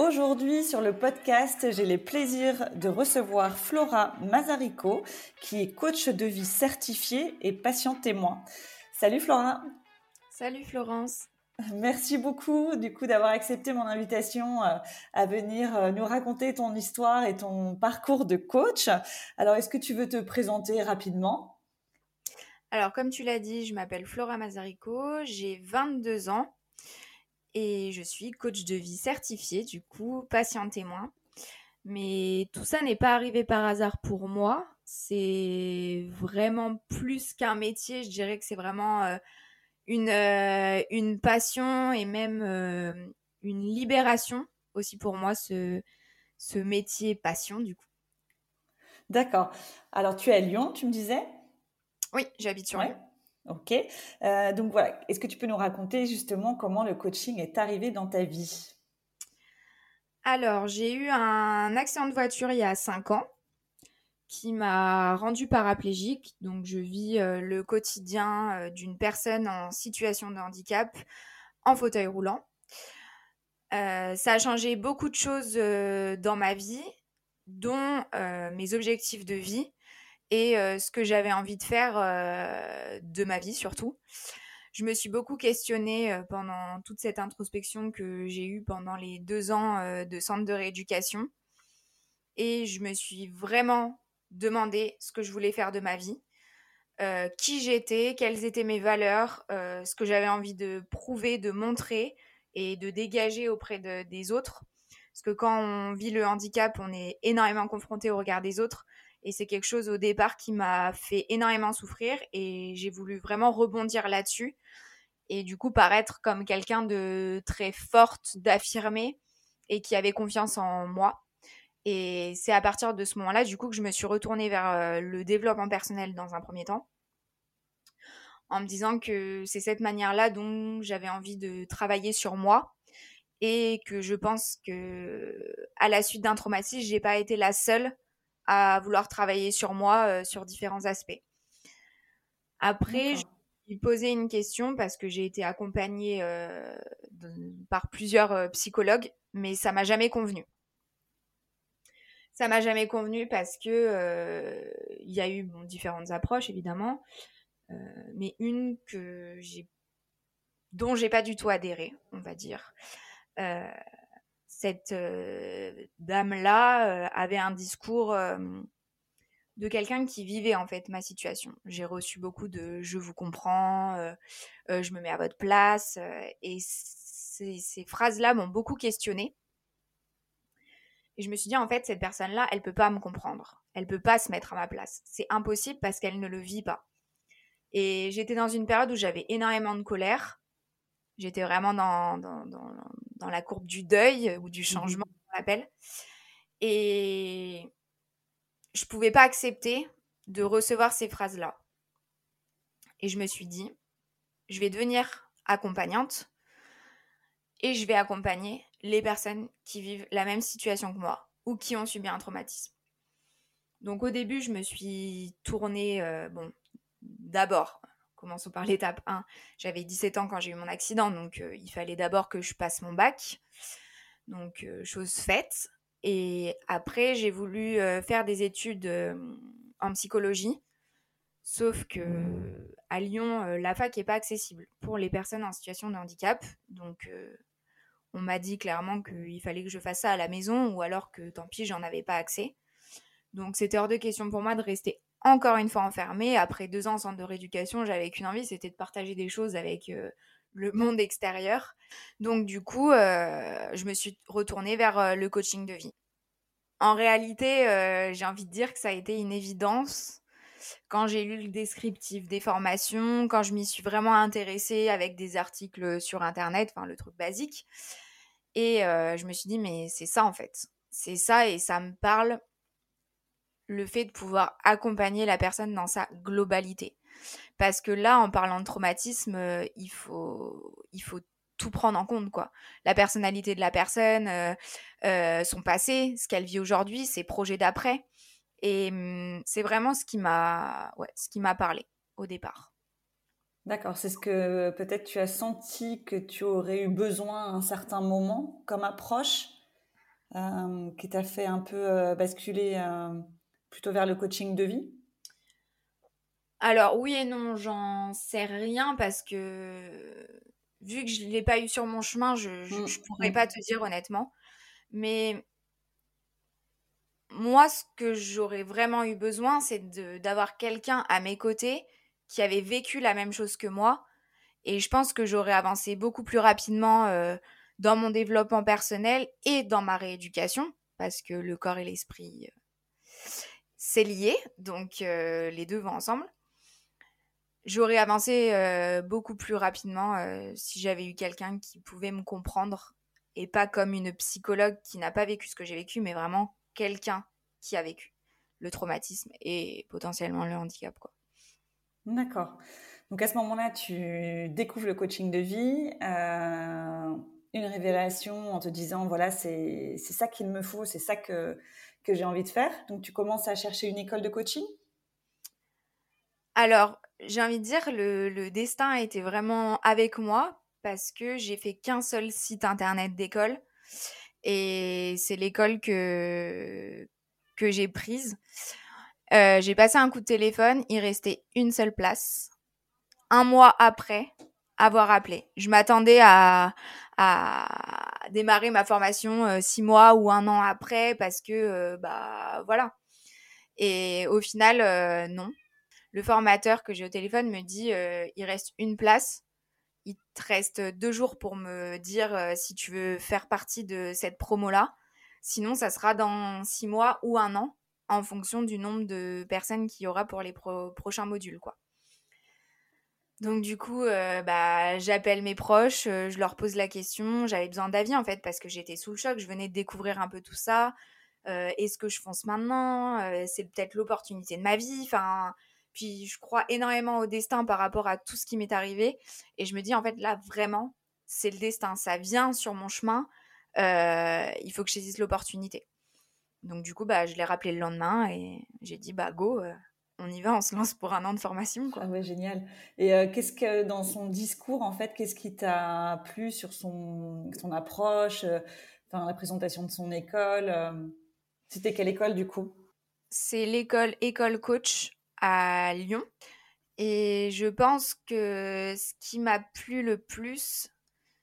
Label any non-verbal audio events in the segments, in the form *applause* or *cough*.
Aujourd'hui, sur le podcast, j'ai le plaisir de recevoir Flora Mazarico, qui est coach de vie certifiée et patient témoin. Salut Flora. Salut Florence. Merci beaucoup du coup d'avoir accepté mon invitation euh, à venir euh, nous raconter ton histoire et ton parcours de coach. Alors, est-ce que tu veux te présenter rapidement? Alors, comme tu l'as dit, je m'appelle Flora Mazarico, j'ai 22 ans et je suis coach de vie certifié, du coup, patient témoin. Mais tout ça n'est pas arrivé par hasard pour moi. C'est vraiment plus qu'un métier. Je dirais que c'est vraiment euh, une, euh, une passion et même euh, une libération aussi pour moi, ce, ce métier passion, du coup. D'accord. Alors, tu es à Lyon, tu me disais? Oui, j'habite sur Lyon. Ok. Euh, donc voilà, est-ce que tu peux nous raconter justement comment le coaching est arrivé dans ta vie? Alors, j'ai eu un accident de voiture il y a 5 ans qui m'a rendu paraplégique. Donc, je vis euh, le quotidien euh, d'une personne en situation de handicap en fauteuil roulant. ça a changé beaucoup de choses dans ma vie, dont mes objectifs de vie et ce que j'avais envie de faire de ma vie surtout. Je me suis beaucoup questionnée pendant toute cette introspection que j'ai eue pendant les deux ans de centre de rééducation. Et je me suis vraiment demandé ce que je voulais faire de ma vie, qui j'étais, quelles étaient mes valeurs, ce que j'avais envie de prouver, de montrer et de dégager auprès des autres. Parce que quand on vit le handicap, on est énormément confronté au regard des autres. Et c'est quelque chose au départ qui m'a fait énormément souffrir et j'ai voulu vraiment rebondir là-dessus. Et du coup, paraître comme quelqu'un de très forte, d'affirmé et qui avait confiance en moi. Et c'est à partir de ce moment-là, du coup, que je me suis retournée vers euh, le développement personnel dans un premier temps. En me disant que c'est cette manière-là dont j'avais envie de travailler sur moi et que je pense que à la suite d'un traumatisme, j'ai pas été la seule à vouloir travailler sur moi euh, sur différents aspects. Après, je lui posé une question parce que j'ai été accompagnée euh, par plusieurs euh, psychologues, mais ça m'a jamais convenu. Ça m'a jamais convenu parce que il y a eu différentes approches évidemment, mais une que j'ai dont j'ai pas du tout adhéré, on va dire cette euh, dame-là euh, avait un discours euh, de quelqu'un qui vivait en fait ma situation. J'ai reçu beaucoup de je vous comprends, je me mets à votre place, et ces, phrases-là m'ont beaucoup questionné. Et je me suis dit en fait cette personne-là, elle peut pas me comprendre, elle peut pas se mettre à ma place. C'est impossible parce qu'elle ne le vit pas. Et j'étais dans une période où j'avais énormément de colère J'étais vraiment dans, dans, la courbe du deuil ou du mmh changement, on appelle. Et je ne pouvais pas accepter de recevoir ces phrases-là. Et je me suis dit, je vais devenir accompagnante et je vais accompagner les personnes qui vivent la même situation que moi ou qui ont subi un traumatisme. Donc au début, je me suis tournée, euh, bon, d'abord Commençons par l'étape 1. J'avais 17 ans quand j'ai eu mon accident, donc euh, il fallait d'abord que je passe mon bac. Donc, euh, chose faite. Et après, j'ai voulu euh, faire des études en psychologie. Sauf que à Lyon, la fac n'est pas accessible pour les personnes en situation de handicap. Donc, on m'a dit clairement qu'il fallait que je fasse ça à la maison ou alors que tant pis, j'en avais pas accès. Donc, c'était hors de question pour moi de rester encore une fois enfermée. Après deux ans en centre de rééducation, j'avais qu'une envie, c'était de partager des choses avec euh, le monde extérieur. Donc du coup, euh, je me suis retournée vers euh, le coaching de vie. En réalité, j'ai envie de dire que ça a été une évidence quand j'ai lu le descriptif des formations, quand je m'y suis vraiment intéressée avec des articles sur Internet, enfin le truc basique. Et je me suis dit, mais c'est ça en fait. C'est ça et ça me parle le fait de pouvoir accompagner la personne dans sa globalité. Parce que là, en parlant de traumatisme, euh, il, faut, il faut tout prendre en compte, quoi. La personnalité de la personne, euh, euh, son passé, ce qu'elle vit aujourd'hui, ses projets d'après. Et mmh, c'est vraiment ce qui m'a ouais, ce qui m'a parlé au départ. D'accord, c'est ce que peut-être tu as senti que tu aurais eu besoin à un certain moment comme approche qui t'a fait un peu basculer plutôt vers le coaching de vie? Alors oui et non, j'en sais rien parce que vu que je ne l'ai pas eu sur mon chemin, je ne mmh, pourrais mmh. pas te dire honnêtement. Mais moi, ce que j'aurais vraiment eu besoin, c'est d'avoir quelqu'un à mes côtés qui avait vécu la même chose que moi. Et je pense que j'aurais avancé beaucoup plus rapidement euh, dans mon développement personnel et dans ma rééducation, parce que le corps et l'esprit, euh, c'est lié, donc euh, les deux vont ensemble. J'aurais avancé euh, beaucoup plus rapidement euh, si j'avais eu quelqu'un qui pouvait me comprendre et pas comme une psychologue qui n'a pas vécu ce que j'ai vécu, mais vraiment quelqu'un qui a vécu le traumatisme et potentiellement le handicap. D'accord. Donc à ce moment-là, tu découvres le coaching de vie, en te disant, voilà, c'est ça qu'il me faut, c'est ça que, que j'ai envie de faire. Donc tu commences à chercher une école de coaching? Alors, j'ai envie de dire, le, le destin a été vraiment avec moi parce que j'ai fait qu'un seul site internet d'école et c'est l'école que, que j'ai prise. Euh, j'ai passé un coup de téléphone, il restait une seule place. Un mois après avoir appelé. Je m'attendais à, à démarrer ma formation euh, six mois ou un an après parce que, euh, bah voilà. Et au final, non le formateur que j'ai au téléphone me dit euh, il reste une place. Il te reste deux jours pour me dire euh, si tu veux faire partie de cette promo-là. Sinon, ça sera dans six mois ou un an, en fonction du nombre de personnes qu'il y aura pour les prochains modules, quoi. Donc du coup, euh, bah, j'appelle mes proches, je leur pose la question. J'avais besoin d'avis en fait parce que j'étais sous le choc. Je venais de découvrir un peu tout ça. Est-ce que je fonce maintenant? C'est peut-être l'opportunité de ma vie. Enfin, puis je crois énormément au destin par rapport à tout ce qui m'est arrivé. Et je me dis, en fait, là, vraiment, c'est le destin. Ça vient sur mon chemin. Euh, il faut que je saisisse l'opportunité. Donc du coup, bah, je l'ai rappelé le lendemain et j'ai dit, bah go, euh, on y va, on se lance pour un an de formation. Quoi. Ah ouais, génial. Et euh, qu'est-ce que dans son discours, en fait, qu'est-ce qui t'a plu sur son, son approche, enfin, la présentation de son école C'était quelle école du coup? C'est l'école École Coach à Lyon. Et je pense que ce qui m'a plu le plus,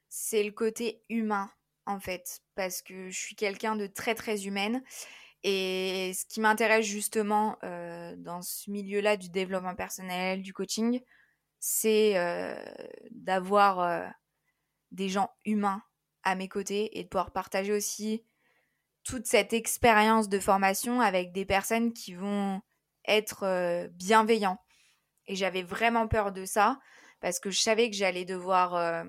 c'est le côté humain, en fait, parce que je suis quelqu'un de très, très humaine. Et ce qui m'intéresse justement euh, dans ce milieu-là du développement personnel, du coaching, c'est euh, d'avoir euh, des gens humains à mes côtés et de pouvoir partager aussi toute cette expérience de formation avec des personnes qui vont être bienveillant. Et j'avais vraiment peur de ça parce que je savais que j'allais devoir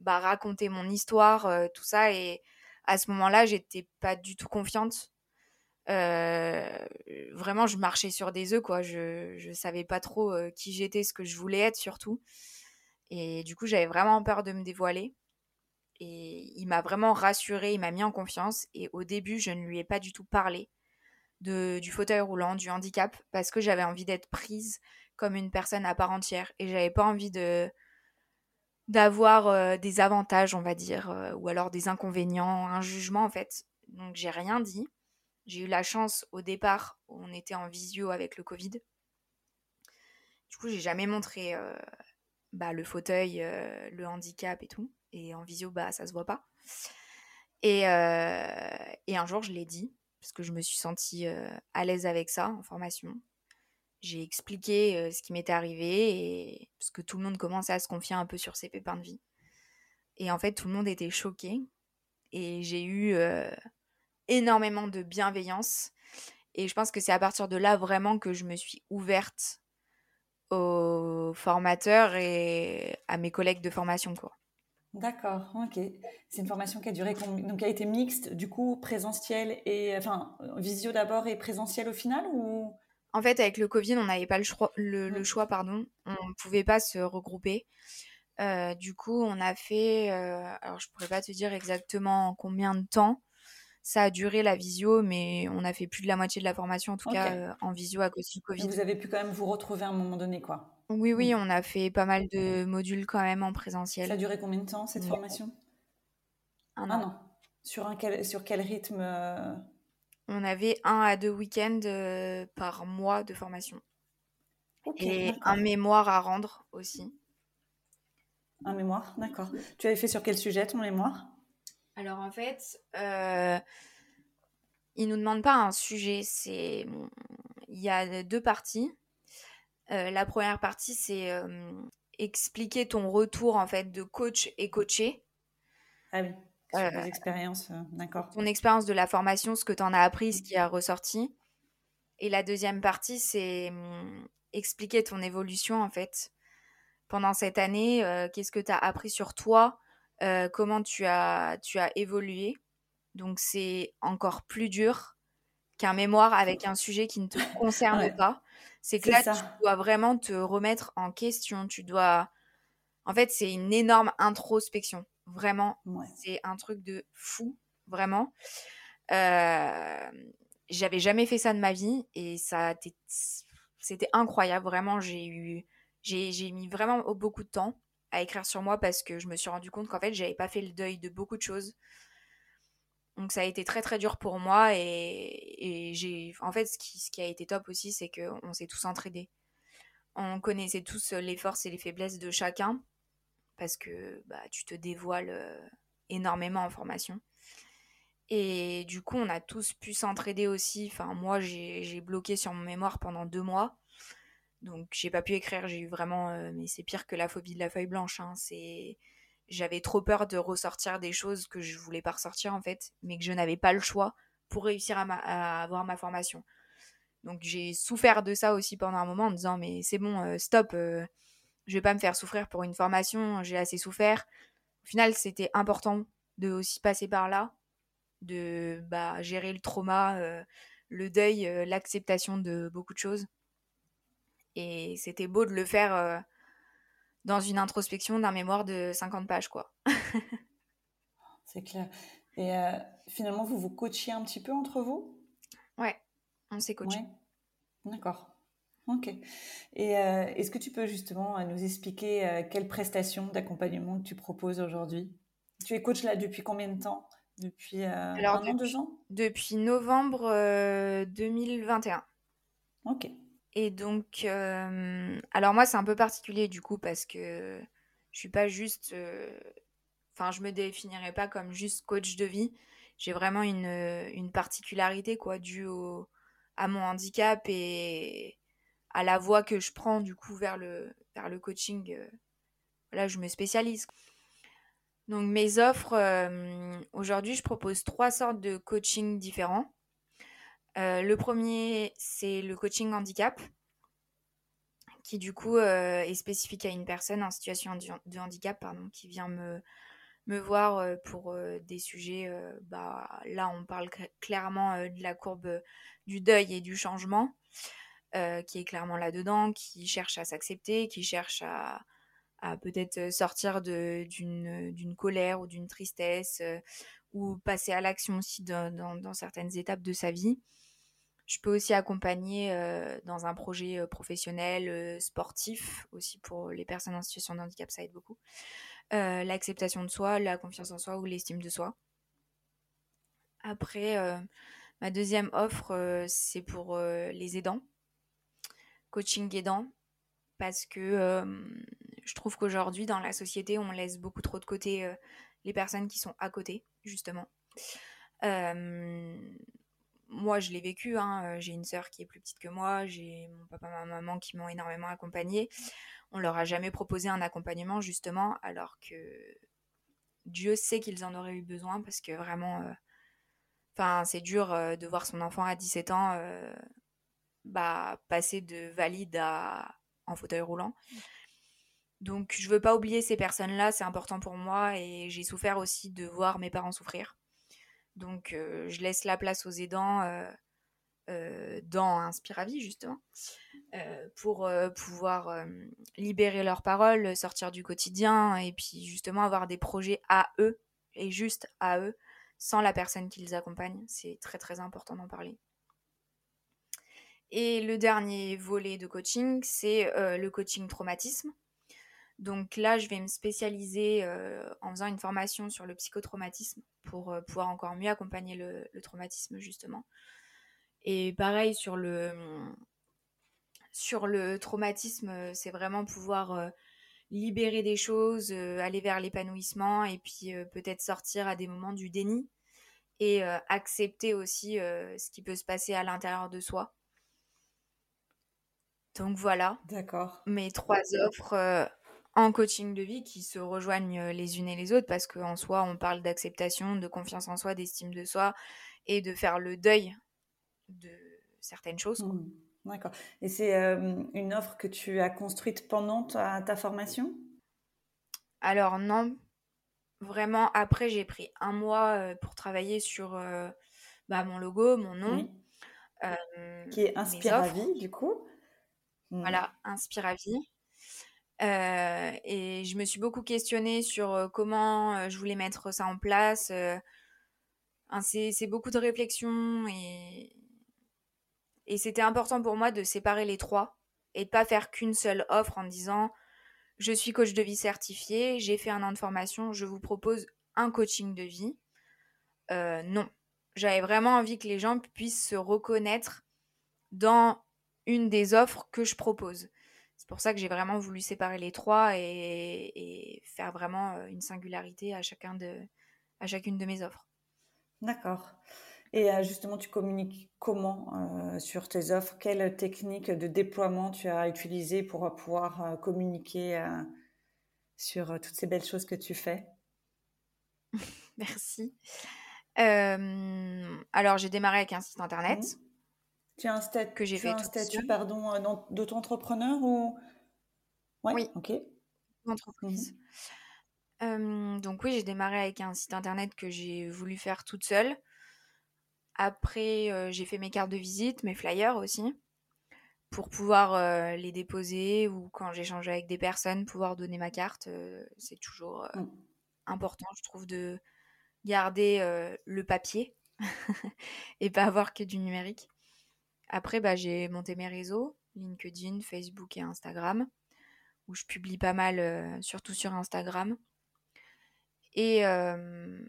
bah, raconter mon histoire, tout ça. Et à ce moment-là, j'étais pas du tout confiante. Vraiment, je marchais sur des œufs, quoi. Je, je savais pas trop qui j'étais, ce que je voulais être surtout. Et du coup, j'avais vraiment peur de me dévoiler. Et il m'a vraiment rassurée, il m'a mis en confiance. Et au début, je ne lui ai pas du tout parlé du fauteuil roulant, du handicap, parce que j'avais envie d'être prise comme une personne à part entière et j'avais pas envie de d'avoir euh, des avantages, on va dire, euh, ou alors des inconvénients, un jugement en fait. Donc j'ai rien dit. J'ai eu la chance au départ, on était en visio avec le Covid. Du coup, j'ai jamais montré euh, bah, le fauteuil, le handicap et tout. Et en visio, bah ça se voit pas. Et, et un jour, je l'ai dit parce que je me suis sentie à l'aise avec ça en formation. J'ai expliqué ce qui m'était arrivé et parce que tout le monde commençait à se confier un peu sur ses pépins de vie. Et en fait, tout le monde était choqué et j'ai eu énormément de bienveillance. Et je pense que c'est à partir de là vraiment que je me suis ouverte aux formateurs et à mes collègues de formation. Quoi. D'accord, ok. C'est une formation qui a duré, donc qui a été mixte, du coup présentiel et enfin visio d'abord et présentiel au final ou? En fait, avec le Covid, on n'avait pas le choix, le, choix, pardon. On ne pouvait pas se regrouper. Euh, du coup, on a fait, euh, alors je pourrais pas te dire exactement combien de temps ça a duré la visio, mais on a fait plus de la moitié de la formation en tout cas euh, en visio à cause du Covid. vous avez pu quand même vous retrouver à un moment donné, quoi. Oui, oui, on a fait pas mal de modules quand même en présentiel. Ça a duré combien de temps cette formation? Un an. Sur, un quel, sur quel rythme On avait un à deux week-ends par mois de formation. Et un mémoire à rendre aussi. Un mémoire, d'accord. Tu avais fait sur quel sujet ton mémoire? Alors en fait, euh, il nous demande pas un sujet. C'est il y a deux parties. Euh, la première partie, c'est euh, expliquer ton retour en fait de coach et coaché. Ah oui. Sur euh, expériences, d'accord. Ton expérience de la formation, ce que tu en as appris, ce qui a ressorti. Et la deuxième partie, c'est hum, expliquer ton évolution en fait pendant cette année Qu'est-ce que tu as appris sur toi euh, Comment tu as, tu as évolué Donc c'est encore plus dur qu'un mémoire avec un sujet qui ne te *laughs* concerne pas. C'est que là, tu dois vraiment te remettre en question. Tu dois. En fait, c'est une énorme introspection. Vraiment. C'est un truc de fou. Vraiment. Euh, j'avais jamais fait ça de ma vie et ça c'était incroyable. Vraiment, j'ai eu j'ai mis vraiment beaucoup de temps à écrire sur moi parce que je me suis rendu compte qu'en fait, j'avais pas fait le deuil de beaucoup de choses. Donc ça a été très très dur pour moi et, j'ai en fait ce qui, a été top aussi c'est qu'on s'est tous entraidés. On connaissait tous les forces et les faiblesses de chacun parce que bah, tu te dévoiles euh, énormément en formation. Et du coup on a tous pu s'entraider aussi. Enfin moi j'ai bloqué sur mon mémoire pendant deux mois donc j'ai pas pu écrire, j'ai eu vraiment, euh, mais c'est pire que la phobie de la feuille blanche. Hein. c'est, j'avais trop peur de ressortir des choses que je voulais pas ressortir en fait, mais que je n'avais pas le choix pour réussir à, avoir ma formation. Donc j'ai souffert de ça aussi pendant un moment en me disant mais c'est bon, euh, stop, euh, je vais pas me faire souffrir pour une formation, j'ai assez souffert. Au final, c'était important de aussi passer par là, de bah, gérer le trauma, le deuil, l'acceptation de beaucoup de choses. Et c'était beau de le faire euh, dans une introspection d'un mémoire de 50 pages, quoi. *laughs* C'est clair. Et euh, finalement, vous vous coachiez un petit peu entre vous? Ouais, on s'est coaché. D'accord. Ok. Et euh, est-ce que tu peux justement nous expliquer quelles prestations d'accompagnement tu proposes aujourd'hui? Tu es coach là depuis combien de temps? Depuis Alors, un an, deux ans? Depuis novembre 2021. Ok. Et donc, euh, alors moi, c'est un peu particulier du coup parce que je suis pas juste. Euh, enfin, je me définirais pas comme juste coach de vie. J'ai vraiment une, une particularité quoi, due à mon handicap et à la voie que je prends du coup vers le, vers le coaching. Euh, là, je me spécialise. Donc, mes offres, aujourd'hui, je propose trois sortes de coaching différents. Euh, le premier, c'est le coaching handicap, qui du coup euh, est spécifique à une personne en situation de handicap, pardon, qui vient me, voir euh, pour des sujets. bah, là, on parle clairement de la courbe du deuil et du changement, qui est clairement là-dedans, qui cherche à s'accepter, qui cherche à, peut-être sortir d'une colère ou d'une tristesse, ou passer à l'action aussi dans, certaines étapes de sa vie. Je peux aussi accompagner euh, dans un projet euh, professionnel, euh, sportif, aussi pour les personnes en situation de handicap, ça aide beaucoup. L'acceptation de soi, la confiance en soi ou l'estime de soi. Après, ma deuxième offre, c'est pour les aidants, coaching aidant, parce que je trouve qu'aujourd'hui, dans la société, on laisse beaucoup trop de côté les personnes qui sont à côté, justement moi, je l'ai vécu. Hein, j'ai une sœur qui est plus petite que moi. J'ai mon papa, ma maman qui m'ont énormément accompagnée. On leur a jamais proposé un accompagnement, justement, alors que Dieu sait qu'ils en auraient eu besoin parce que vraiment, enfin, c'est dur de voir son enfant à 17 ans bah, passer de valide à en fauteuil roulant. Donc je veux pas oublier ces personnes-là, c'est important pour moi et j'ai souffert aussi de voir mes parents souffrir. Donc je laisse la place aux aidants dans Inspiravie justement pour pouvoir libérer leurs paroles, sortir du quotidien et puis justement avoir des projets à eux et juste à eux sans la personne qui les accompagne. C'est très très important d'en parler. Et le dernier volet de coaching, c'est le coaching traumatisme. Donc là, je vais me spécialiser euh, en faisant une formation sur le psychotraumatisme pour euh, pouvoir encore mieux accompagner le, traumatisme justement. Et pareil sur le sur le traumatisme, c'est vraiment pouvoir euh, libérer des choses, aller vers l'épanouissement et puis peut-être sortir à des moments du déni et accepter aussi ce qui peut se passer à l'intérieur de soi. Donc voilà. D'accord. Mes trois offres en coaching de vie qui se rejoignent euh, les unes et les autres parce qu'en soi, on parle d'acceptation, de confiance en soi, d'estime de soi et de faire le deuil de certaines choses. Mmh. D'accord. Et c'est euh, une offre que tu as construite pendant ta, formation? Alors non, vraiment. Après, j'ai pris un mois euh, pour travailler sur bah, mon logo, mon nom. qui est Inspiravie, du coup. Mmh. Voilà, Inspiravie. Et je me suis beaucoup questionnée sur comment je voulais mettre ça en place. c'est beaucoup de réflexion et, et c'était important pour moi de séparer les trois et de pas faire qu'une seule offre en disant je suis coach de vie certifié, j'ai fait un an de formation, je vous propose un coaching de vie. non, j'avais vraiment envie que les gens puissent se reconnaître dans une des offres que je propose. C'est pour ça que j'ai vraiment voulu séparer les trois et, faire vraiment euh, une singularité à, chacun de, à chacune de mes offres. D'accord. Et euh, justement, tu communiques comment euh, sur tes offres? Quelle technique de déploiement tu as utilisée pour pouvoir communiquer sur toutes ces belles choses que tu fais? *laughs* Merci. alors, j'ai démarré avec un site internet. Mmh. Tu as un, statut, que j'ai fait un statut pardon, euh, d'auto-entrepreneur ou? Oui. Ok. Entreprise. Mhm. donc oui, j'ai démarré avec un site internet que j'ai voulu faire toute seule. Après, euh, j'ai fait mes cartes de visite, mes flyers aussi, pour pouvoir euh, les déposer ou quand j'échange avec des personnes, pouvoir donner ma carte. c'est toujours mm. important, je trouve, de garder le papier *laughs* et pas avoir que du numérique. Après, bah, j'ai monté mes réseaux, LinkedIn, Facebook et Instagram, où je publie pas mal, euh, surtout sur Instagram. Et, euh,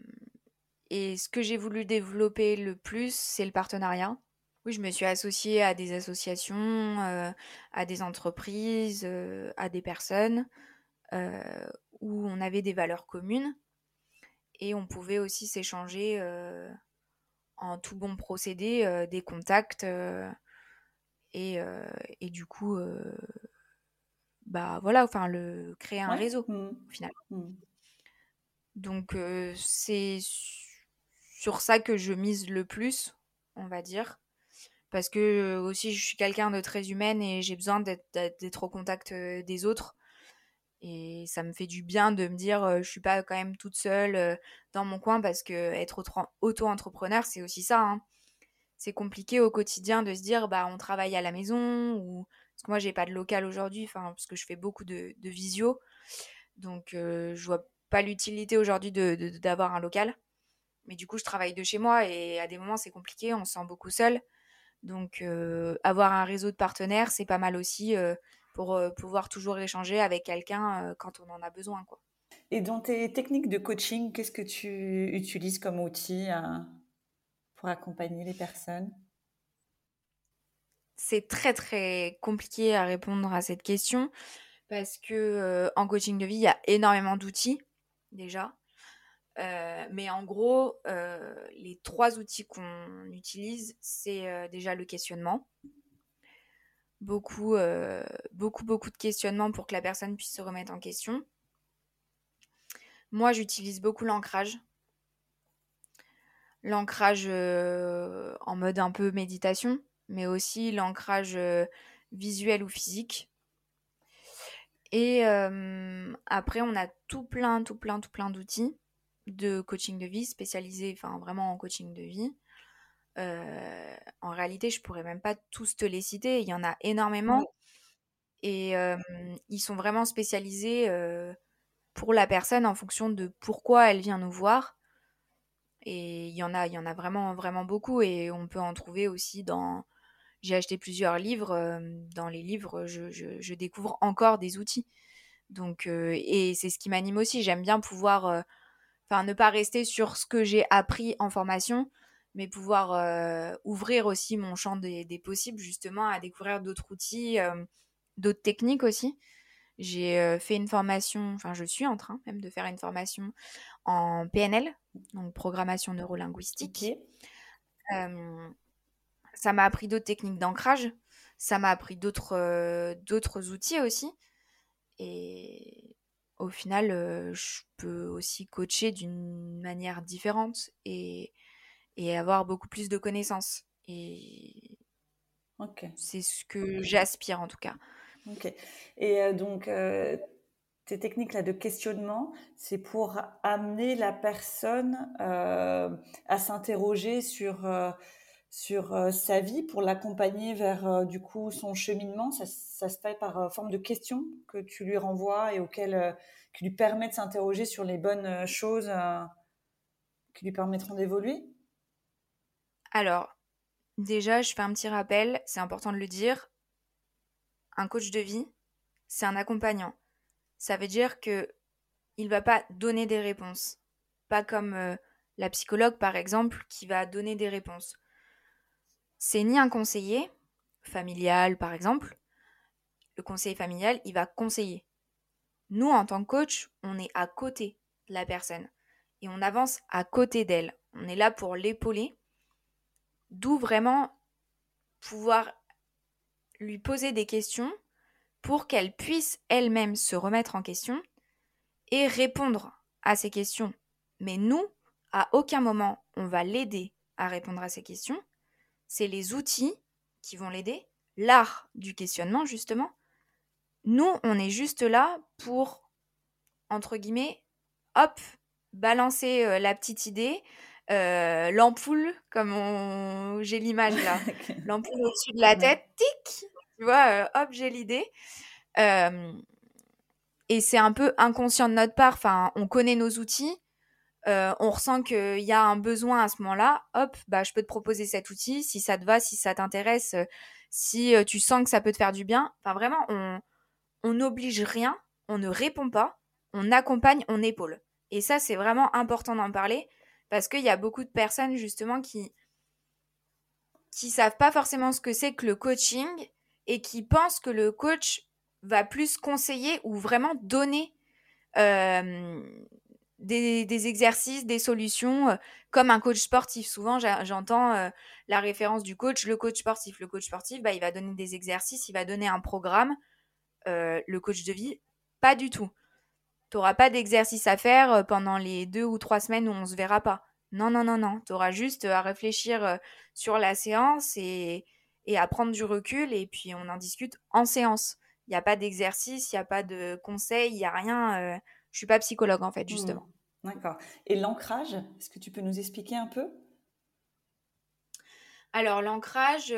et ce que j'ai voulu développer le plus, c'est le partenariat. Oui, je me suis associée à des associations, euh, à des entreprises, à des personnes où on avait des valeurs communes et on pouvait aussi s'échanger en tout bon procédé euh, des contacts euh, et, euh, et, du coup bah voilà enfin le créer un réseau mmh. au final mmh. donc c'est sur ça que je mise le plus on va dire parce que aussi je suis quelqu'un de très humaine et j'ai besoin d'être au contact des autres et ça me fait du bien de me dire, je suis pas quand même toute seule dans mon coin parce que être auto-entrepreneur, c'est aussi ça. Hein. C'est compliqué au quotidien de se dire, bah, on travaille à la maison ou parce que moi j'ai pas de local aujourd'hui, enfin parce que je fais beaucoup de, visio, donc je vois pas l'utilité aujourd'hui d'avoir un local. Mais du coup, je travaille de chez moi et à des moments c'est compliqué, on se sent beaucoup seul. Donc avoir un réseau de partenaires, c'est pas mal aussi pour euh, pouvoir toujours échanger avec quelqu'un euh, quand on en a besoin. Quoi. Et dans tes techniques de coaching, qu'est-ce que tu utilises comme outil euh, pour accompagner les personnes? C'est très très compliqué à répondre à cette question parce que en coaching de vie, il y a énormément d'outils déjà. mais en gros, les trois outils qu'on utilise, c'est déjà le questionnement beaucoup, euh, beaucoup, beaucoup de questionnements pour que la personne puisse se remettre en question. Moi, j'utilise beaucoup l'ancrage. L'ancrage euh, en mode un peu méditation, mais aussi l'ancrage euh, visuel ou physique. Et après, on a tout plein, tout plein, tout plein d'outils de coaching de vie spécialisés, enfin vraiment en coaching de vie. En réalité, je pourrais même pas tous te les citer. Il y en a énormément. Et ils sont vraiment spécialisés pour la personne en fonction de pourquoi elle vient nous voir. Et il y en a, il y en a vraiment, vraiment beaucoup. Et on peut en trouver aussi dans. J'ai acheté plusieurs livres. Dans les livres, je, je, découvre encore des outils. Donc, et c'est ce qui m'anime aussi. J'aime bien pouvoir, enfin, ne pas rester sur ce que j'ai appris en formation, mais pouvoir ouvrir aussi mon champ des, des, possibles, justement, à découvrir d'autres outils, d'autres techniques aussi. J'ai fait une formation, enfin je suis en train même de faire une formation en PNL, donc programmation neurolinguistique. ça m'a appris d'autres techniques d'ancrage, ça m'a appris d'autres d'autres outils aussi. Et au final, je peux aussi coacher d'une manière différente et, et avoir beaucoup plus de connaissances. Et c'est ce que j'aspire en tout cas. Ok. Et euh, donc, euh, tes techniques là de questionnement, c'est pour amener la personne euh, à s'interroger sur sur sa vie, pour l'accompagner vers du coup son cheminement. Ça, ça, se fait par forme de questions que tu lui renvoies et auxquelles qui lui permet de s'interroger sur les bonnes choses qui lui permettront d'évoluer? Alors, déjà, je fais un petit rappel, c'est important de le dire un coach de vie, c'est un accompagnant. Ça veut dire que il va pas donner des réponses, pas comme euh, la psychologue par exemple qui va donner des réponses. C'est ni un conseiller familial par exemple. Le conseiller familial, il va conseiller. Nous en tant que coach, on est à côté de la personne et on avance à côté d'elle. On est là pour l'épauler. D'où vraiment pouvoir lui poser des questions pour qu'elle puisse elle-même se remettre en question et répondre à ces questions. Mais nous, à aucun moment, on va l'aider à répondre à ces questions. C'est les outils qui vont l'aider, l'art du questionnement, justement. Nous, on est juste là pour, entre guillemets, hop, balancer euh, la petite idée, euh, l'ampoule, comme j'ai l'image là, *laughs* l'ampoule au-dessus de la tête, tic, tu vois, euh, hop, j'ai l'idée. et c'est un peu inconscient de notre part. Enfin, on connaît nos outils. Euh, on ressent qu'il y a un besoin à ce moment-là, hop, bah, je peux te proposer cet outil, si ça te va, si ça t'intéresse, si tu sens que ça peut te faire du bien. Enfin, vraiment, on n'oblige rien, on ne répond pas, on accompagne, on épaule. Et ça, c'est vraiment important d'en parler parce qu'il y a beaucoup de personnes justement qui qui savent pas forcément ce que c'est que le coaching et qui pensent que le coach va plus conseiller ou vraiment donner euh, des, exercices, des solutions, euh, comme un coach sportif. Souvent, j'entends euh, la référence du coach, le coach sportif. Le coach sportif, bah, il va donner des exercices, il va donner un programme. le coach de vie, pas du tout. Tu n'auras pas d'exercice à faire euh, pendant les deux ou trois semaines où on se verra pas. Non, non, non, non. Tu auras juste euh, à réfléchir euh, sur la séance et, à prendre du recul et puis on en discute en séance. Il n'y a pas d'exercice, il n'y a pas de conseils, il n'y a rien. Je je suis pas psychologue en fait, mmh. justement. D'accord. Et l'ancrage, est-ce que tu peux nous expliquer un peu? Alors l'ancrage,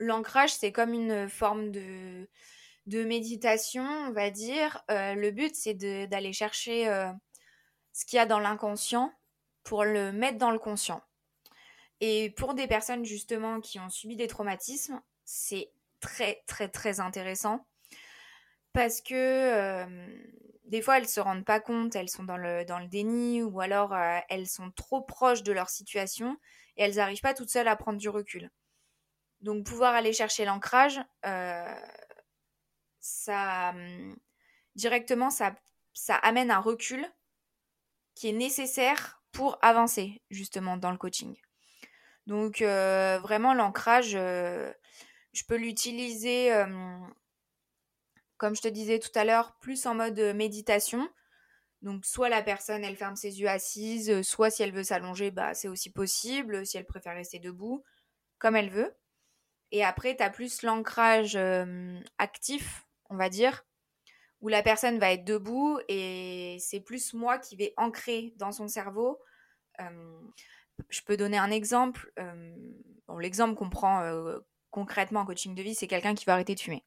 l'ancrage c'est comme une forme de de méditation, on va dire, euh, le but c'est d'aller chercher euh, ce qu'il y a dans l'inconscient pour le mettre dans le conscient. Et pour des personnes justement qui ont subi des traumatismes, c'est très très très intéressant parce que euh, des fois elles se rendent pas compte, elles sont dans le, dans le déni ou alors elles sont trop proches de leur situation et elles n'arrivent pas toutes seules à prendre du recul. Donc pouvoir aller chercher l'ancrage, hum, directement ça, amène un recul qui est nécessaire pour avancer justement dans le coaching. Donc euh, vraiment l'ancrage, euh, je peux l'utiliser, hum, comme je te disais tout à l'heure, plus en mode méditation. Donc soit la personne, elle ferme ses yeux assise, soit si elle veut s'allonger, bah, c'est aussi possible, si elle préfère rester debout, comme elle veut. Et après, tu as plus l'ancrage hum, actif on va dire, où la personne va être debout et c'est plus moi qui vais ancrer dans son cerveau. je peux donner un exemple. L'exemple qu'on prend concrètement en coaching de vie, c'est quelqu'un qui va arrêter de fumer.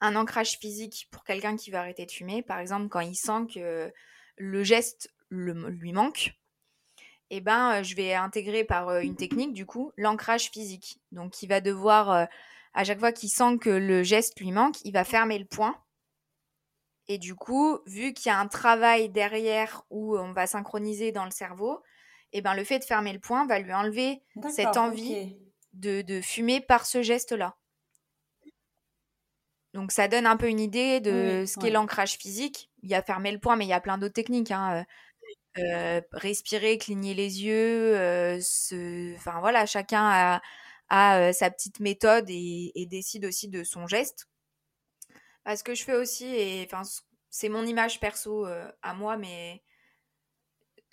Un ancrage physique pour quelqu'un qui va arrêter de fumer, par exemple, quand il sent que le geste lui manque, eh ben, je vais intégrer par une technique, du coup, l'ancrage physique. Donc, il va devoir, à chaque fois qu'il sent que le geste lui manque, il va fermer le poing. Et du coup, vu qu'il y a un travail derrière où on va synchroniser dans le cerveau, eh ben, le fait de fermer le poing va lui enlever cette envie de, fumer par ce geste-là. Donc ça donne un peu une idée de ce qu'est l'ancrage physique. Il y a fermer le poing, mais il y a plein d'autres techniques. Hein. Euh, respirer, cligner les yeux. Euh, enfin voilà, chacun a, euh, sa petite méthode et, décide aussi de son geste. Ce que je fais aussi, et c'est mon image perso à moi, mais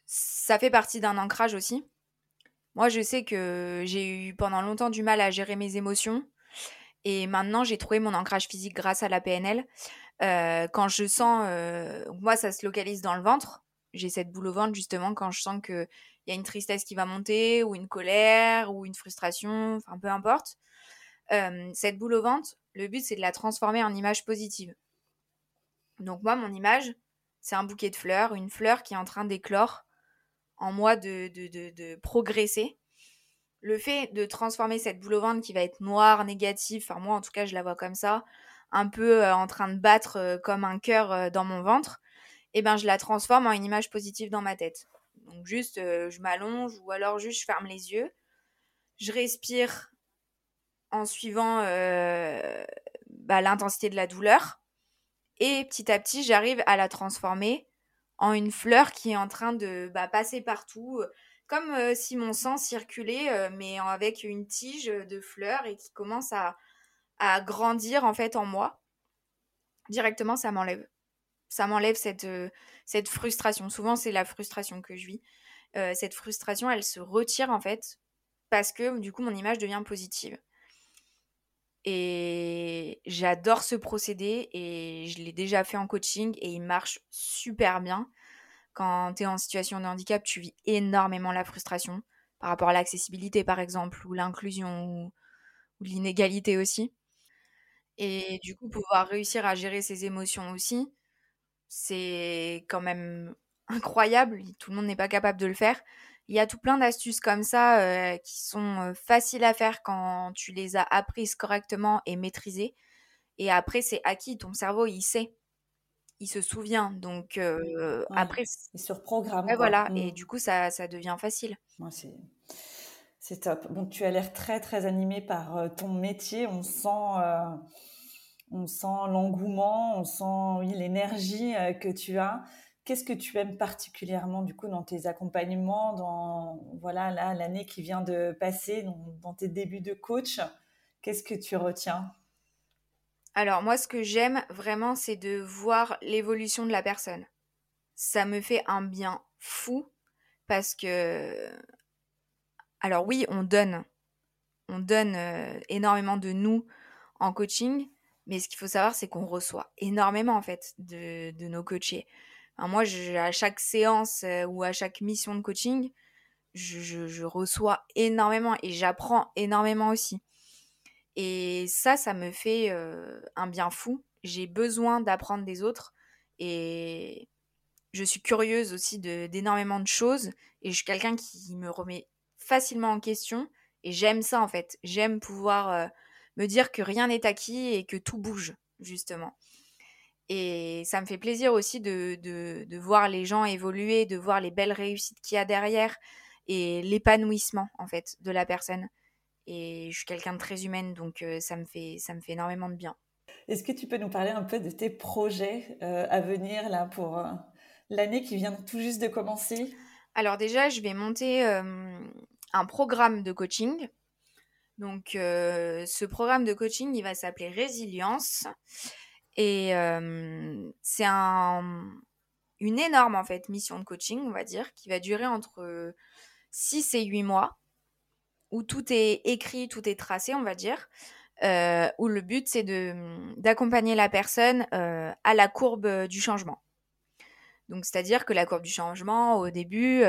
ça fait partie d'un ancrage aussi. Moi, je sais que j'ai eu pendant longtemps du mal à gérer mes émotions. Et maintenant, j'ai trouvé mon ancrage physique grâce à la PNL. quand je sens, moi, ça se localise dans le ventre j'ai cette boule au ventre justement quand je sens qu'il y a une tristesse qui va monter ou une colère ou une frustration, enfin peu importe. cette boule au ventre, le but c'est de la transformer en image positive. Donc moi, mon image, c'est un bouquet de fleurs, une fleur qui est en train d'éclore en moi de, de, progresser. Le fait de transformer cette boule au ventre qui va être noire, négative, enfin moi en tout cas je la vois comme ça, un peu en train de battre comme un cœur dans mon ventre, et eh ben, je la transforme en une image positive dans ma tête. Donc juste, euh, je m'allonge ou alors juste, je ferme les yeux. Je respire en suivant euh, bah, l'intensité de la douleur. Et petit à petit, j'arrive à la transformer en une fleur qui est en train de bah, passer partout, comme euh, si mon sang circulait, mais avec une tige de fleurs et qui commence à grandir en fait en moi. Directement, ça m'enlève ça m'enlève cette, frustration. Souvent, c'est la frustration que je vis. Cette frustration, elle se retire en fait parce que du coup, mon image devient positive. Et j'adore ce procédé et je l'ai déjà fait en coaching et il marche super bien. Quand tu es en situation de handicap, tu vis énormément la frustration par rapport à l'accessibilité par exemple, ou l'inclusion, ou, ou l'inégalité aussi. Et du coup, pouvoir réussir à gérer ses émotions aussi, c'est quand même incroyable. Tout le monde n'est pas capable de le faire. Il y a tout plein d'astuces comme ça euh, qui sont euh, faciles à faire quand tu les as apprises correctement et maîtrisées. Et après, c'est acquis. Ton cerveau, il sait. Il se souvient. Donc, euh, après. C'est sur programme. voilà. Et mmh. du coup, ça, ça devient facile. c'est top. Bon, tu as l'air très, très animé par ton métier. On sent on sent l'engouement, on sent l'énergie euh, que tu as. Qu'est-ce que tu aimes particulièrement du coup dans tes accompagnements, dans voilà l'année qui vient de passer, dans, tes débuts de coach? Qu'est-ce que tu retiens? Alors moi, ce que j'aime vraiment, c'est de voir l'évolution de la personne. Ça me fait un bien fou parce que alors oui, on donne, on donne euh, énormément de nous en coaching, mais ce qu'il faut savoir, c'est qu'on reçoit énormément en fait de, nos coachés. moi, à chaque séance euh, ou à chaque mission de coaching, je, reçois énormément et j'apprends énormément aussi. Et ça, ça me fait euh, un bien fou. J'ai besoin d'apprendre des autres et je suis curieuse aussi d'énormément de, choses et je suis quelqu'un qui me remet facilement en question et j'aime ça en fait. J'aime pouvoir euh, me dire que rien n'est acquis et que tout bouge, justement. Et ça me fait plaisir aussi de, voir les gens évoluer, de voir les belles réussites qu'il y a derrière et l'épanouissement, en fait, de la personne. Et je suis quelqu'un de très humaine, donc euh, ça, me fait, ça me fait énormément de bien. Est-ce que tu peux nous parler un peu de tes projets euh, à venir là pour euh, l'année qui vient tout juste de commencer? Alors déjà, je vais monter un programme de coaching donc, euh, ce programme de coaching, il va s'appeler Résilience. Et euh, c'est un, une énorme, en mission de coaching, on va dire, qui va durer entre 6 et 8 mois, où tout est écrit, tout est tracé, on va dire. où le but c'est d'accompagner la personne à la courbe du changement. Donc, c'est-à-dire que la courbe du changement, au début,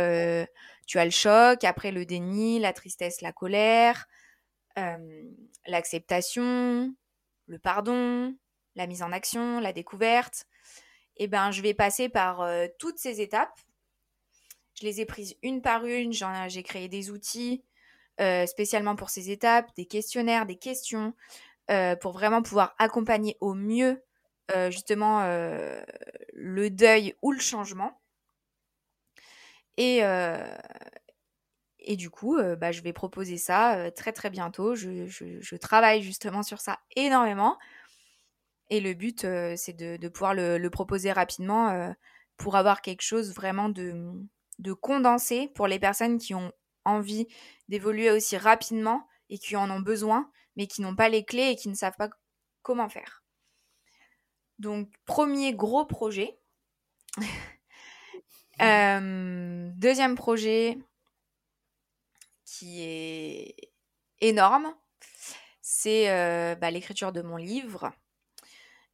tu as le choc, après le déni, la tristesse, la colère, l'acceptation, le pardon, la mise en action, la découverte. Eh ben, je vais passer par toutes ces étapes. Je les ai prises une par une. J'ai créé des outils spécialement pour ces étapes, des questionnaires, des questions, pour vraiment pouvoir accompagner au mieux justement le deuil ou le changement. Et, et du coup, bah, je vais proposer ça très très bientôt. Je, travaille justement sur ça énormément. Et le but, c'est de, pouvoir le, proposer rapidement pour avoir quelque chose vraiment de, de condensé pour les personnes qui ont envie d'évoluer aussi rapidement et qui en ont besoin, mais qui n'ont pas les clés et qui ne savent pas comment faire. Donc, premier gros projet. *laughs* Euh, deuxième projet qui est énorme, c'est euh, bah, l'écriture de mon livre.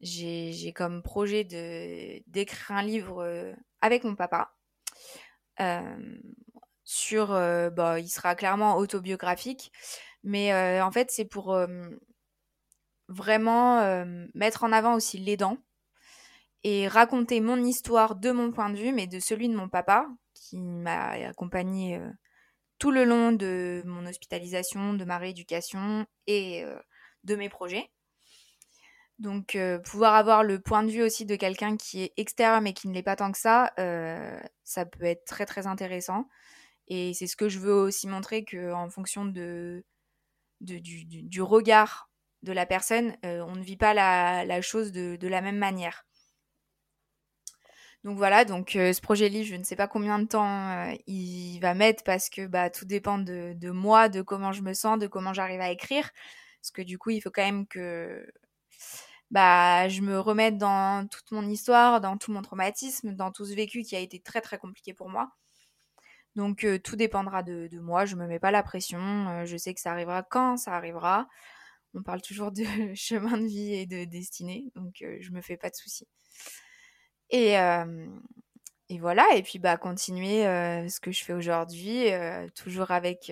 J'ai comme projet d'écrire un livre euh, avec mon papa. sur, bah, il sera clairement autobiographique, mais en fait c'est pour vraiment euh, mettre en avant aussi l'aidant et raconter mon histoire de mon point de vue, mais de celui de mon papa, qui m'a accompagné euh, tout le long de mon hospitalisation, de ma rééducation et euh, de mes projets. Donc pouvoir avoir le point de vue aussi de quelqu'un qui est extérieur mais qui ne l'est pas tant que ça, ça peut être très très intéressant. Et c'est ce que je veux aussi montrer que en fonction du, regard de la personne, euh, on ne vit pas la, chose de, la même manière. Donc voilà, donc euh, ce projet livre, je ne sais pas combien de temps euh, il va mettre parce que bah, tout dépend de, moi, de comment je me sens, de comment j'arrive à écrire. Parce que du coup, il faut quand même que bah, je me remette dans toute mon histoire, dans tout mon traumatisme, dans tout ce vécu qui a été très très compliqué pour moi. Donc tout dépendra de, moi, je me mets pas la pression, je sais que ça arrivera quand ça arrivera on parle toujours de *laughs* chemin de vie et de destinée, donc je je me fais pas de soucis. Et, et, voilà, et puis bah continuer ce que je fais aujourd'hui, toujours avec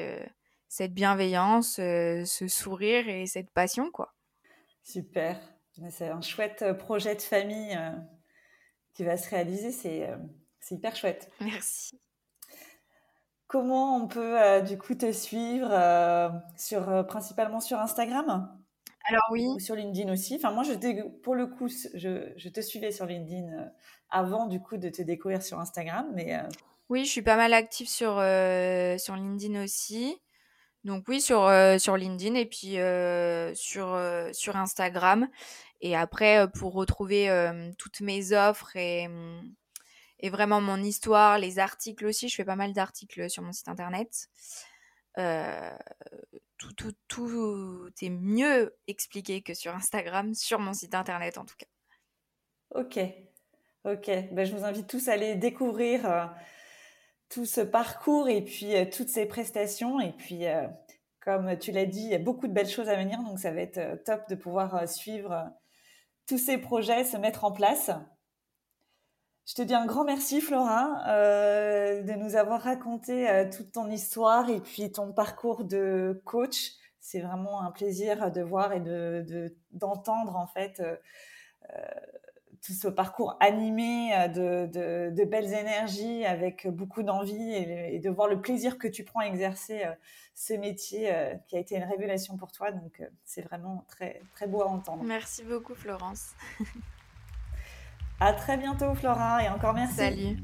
cette bienveillance, ce sourire et cette passion, quoi. Super, c'est un chouette projet de famille qui va se réaliser, c'est hyper chouette. *laughs* Merci. Comment on peut du coup te suivre sur, principalement sur Instagram? Alors oui. Ou sur LinkedIn aussi. Enfin moi, je pour le coup, je, te suivais sur LinkedIn avant du coup de te découvrir sur Instagram, mais. Oui, je suis pas mal active sur sur LinkedIn aussi. Donc oui, sur sur LinkedIn et puis sur sur Instagram. Et après, pour retrouver toutes mes offres et et vraiment mon histoire, les articles aussi. Je fais pas mal d'articles sur mon site internet. Euh, tout, est mieux expliqué que sur Instagram, sur mon site internet en tout cas. Ok, ok. Ben, je vous invite tous à aller découvrir euh, tout ce parcours et puis euh, toutes ces prestations. Et puis, comme tu l'as dit, il y a beaucoup de belles choses à venir. Donc, ça va être top de pouvoir suivre tous ces projets se mettre en place. Je te dis un grand merci, Flora, euh, de nous avoir raconté euh, toute ton histoire et puis ton parcours de coach. C'est vraiment un plaisir de voir et de d'entendre en fait euh, tout ce parcours animé de, de, belles énergies avec beaucoup d'envie et, de voir le plaisir que tu prends à exercer ce métier qui a été une révélation pour toi. Donc c'est vraiment très très beau à entendre. Merci beaucoup, Florence. *laughs* À très bientôt, Flora, et encore merci. Salut.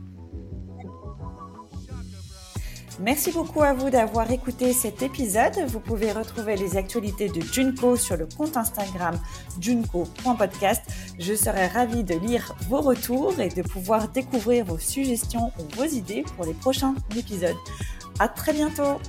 Merci beaucoup à vous d'avoir écouté cet épisode. Vous pouvez retrouver les actualités de Junko sur le compte Instagram junko.podcast. Je serai ravie de lire vos retours et de pouvoir découvrir vos suggestions ou vos idées pour les prochains épisodes. À très bientôt!